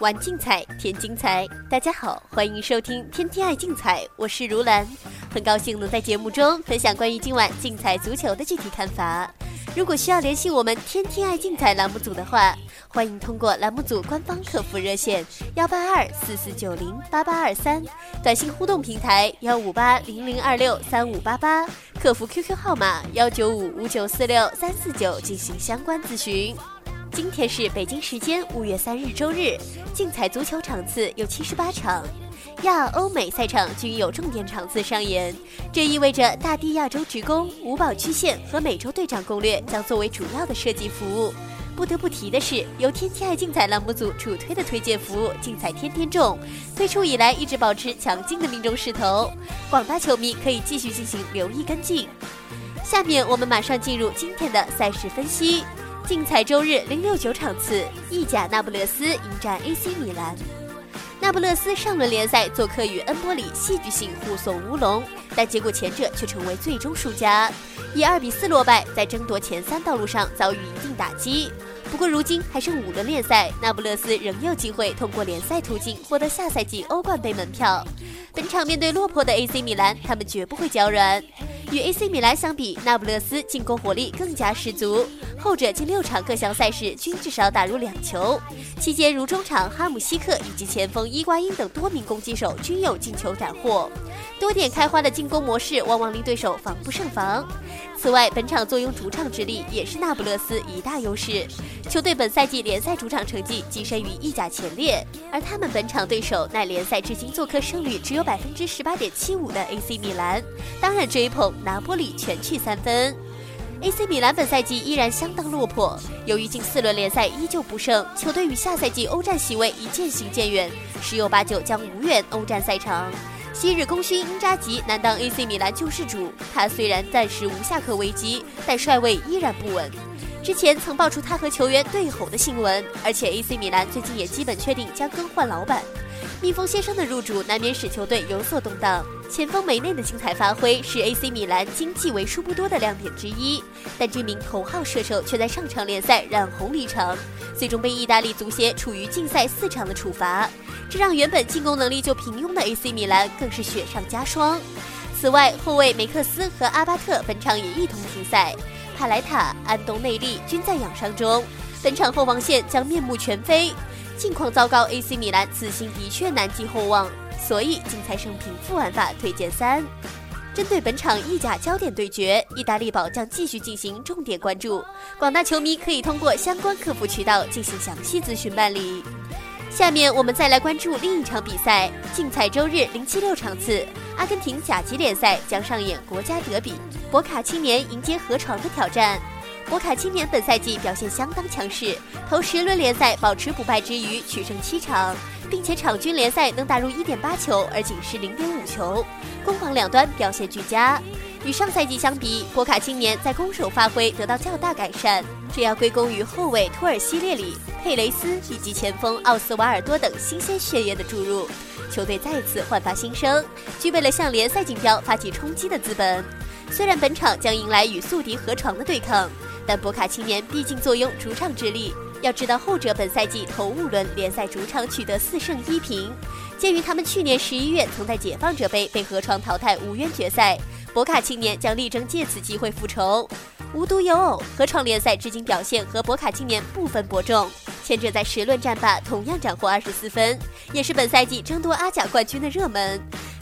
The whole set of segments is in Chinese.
玩竞彩，添精彩。大家好，欢迎收听《天天爱竞彩》，我是如兰，很高兴能在节目中分享关于今晚竞彩足球的具体看法。如果需要联系我们“天天爱竞彩”栏目组的话，欢迎通过栏目组官方客服热线幺八二四四九零八八二三，短信互动平台幺五八零零二六三五八八，客服 QQ 号码幺九五五九四六三四九进行相关咨询。今天是北京时间五月三日周日，竞彩足球场次有七十八场，亚欧美赛场均有重点场次上演，这意味着大地亚洲职工、五宝区县和美洲队长攻略将作为主要的设计服务。不得不提的是，由天天爱竞彩栏目组主推的推荐服务“竞彩天天中”推出以来，一直保持强劲的命中势头，广大球迷可以继续进行留意跟进。下面我们马上进入今天的赛事分析。竞彩周日零六九场次，意甲那不勒斯迎战 AC 米兰。那不勒斯上轮联赛做客与恩波里戏剧性互送乌龙，但结果前者却成为最终输家，以二比四落败，在争夺前三道路上遭遇一定打击。不过如今还剩五轮联赛，那不勒斯仍有机会通过联赛途径获得下赛季欧冠杯门票。本场面对落魄的 AC 米兰，他们绝不会脚软。与 AC 米兰相比，那不勒斯进攻火力更加十足。后者近六场各项赛事均至少打入两球，期间如中场哈姆西克以及前锋伊瓜因等多名攻击手均有进球斩获。多点开花的进攻模式往往令对手防不胜防。此外，本场坐拥主场之力也是那不勒斯一大优势。球队本赛季联赛主场成绩跻身于意甲前列，而他们本场对手乃联赛至今做客胜率只有百分之十八点七五的 AC 米兰，当然追捧拿波里全取三分。AC 米兰本赛季依然相当落魄，由于近四轮联赛依旧不胜，球队与下赛季欧战席位已渐行渐远，十有八九将无缘欧战赛场。昔日功勋英扎吉难当 AC 米兰救世主，他虽然暂时无下课危机，但帅位依然不稳。之前曾爆出他和球员对吼的新闻，而且 AC 米兰最近也基本确定将更换老板。蜜蜂先生的入主难免使球队有所动荡。前锋梅内的精彩发挥是 AC 米兰经济为数不多的亮点之一，但这名头号射手却在上场联赛染红离场，最终被意大利足协处于禁赛四场的处罚，这让原本进攻能力就平庸的 AC 米兰更是雪上加霜。此外，后卫梅克斯和阿巴特本场也一同停赛，帕莱塔、安东内利均在养伤中，本场后防线将面目全非。近况糟糕，AC 米兰此行的确难寄厚望。所以，竞猜胜平负玩法推荐三。针对本场意甲焦点对决，意大利宝将继续进行重点关注，广大球迷可以通过相关客服渠道进行详细咨询办理。下面我们再来关注另一场比赛，竞彩周日零七六场次，阿根廷甲级联赛将上演国家德比，博卡青年迎接河床的挑战。博卡青年本赛季表现相当强势，头十轮联赛保持不败之余，取胜七场。并且场均联赛能打入一点八球，而仅是零点五球，攻防两端表现俱佳。与上赛季相比，博卡青年在攻守发挥得到较大改善，这要归功于后卫托尔西列里、佩雷斯以及前锋奥斯瓦尔多等新鲜血液的注入，球队再次焕发新生，具备了向联赛锦标发起冲击的资本。虽然本场将迎来与宿敌河床的对抗，但博卡青年毕竟坐拥主场之力。要知道，后者本赛季头五轮联赛主场取得四胜一平。鉴于他们去年十一月曾在解放者杯被河床淘汰无缘决赛，博卡青年将力争借此机会复仇。无独有偶，河床联赛至今表现和博卡青年不分伯仲，前者在十轮战罢同样斩获二十四分，也是本赛季争夺阿甲冠军的热门。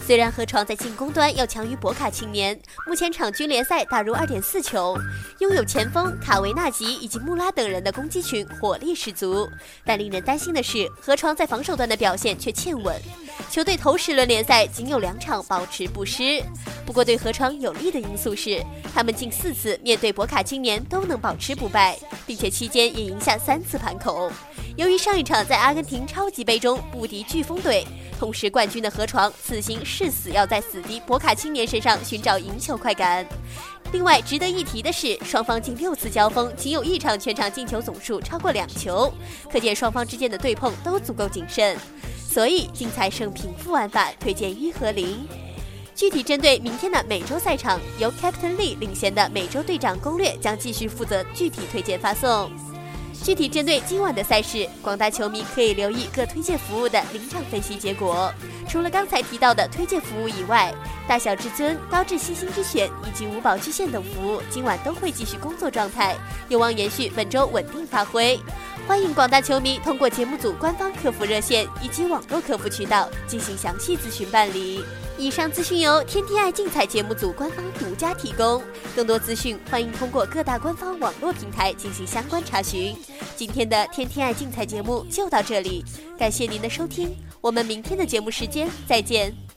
虽然河床在进攻端要强于博卡青年，目前场均联赛打入二点四球，拥有前锋卡维纳吉以及穆拉等人的攻击群，火力十足。但令人担心的是，河床在防守端的表现却欠稳。球队头十轮联赛仅有两场保持不失。不过对河床有利的因素是，他们近四次面对博卡青年都能保持不败，并且期间也赢下三次盘口。由于上一场在阿根廷超级杯中不敌飓风队。同时，冠军的河床此行誓死要在死敌博卡青年身上寻找赢球快感。另外，值得一提的是，双方近六次交锋仅有一场全场进球总数超过两球，可见双方之间的对碰都足够谨慎。所以，竞彩胜平负玩法推荐一和零。具体针对明天的美洲赛场，由 Captain Lee 领衔的美洲队长攻略将继续负责具体推荐发送。具体针对今晚的赛事，广大球迷可以留意各推荐服务的临场分析结果。除了刚才提到的推荐服务以外，大小至尊、高智星星之选以及五宝巨献等服务，今晚都会继续工作状态，有望延续本周稳定发挥。欢迎广大球迷通过节目组官方客服热线以及网络客服渠道进行详细咨询办理。以上资讯由天天爱竞彩节目组官方独家提供，更多资讯欢迎通过各大官方网络平台进行相关查询。今天的天天爱竞彩节目就到这里，感谢您的收听，我们明天的节目时间再见。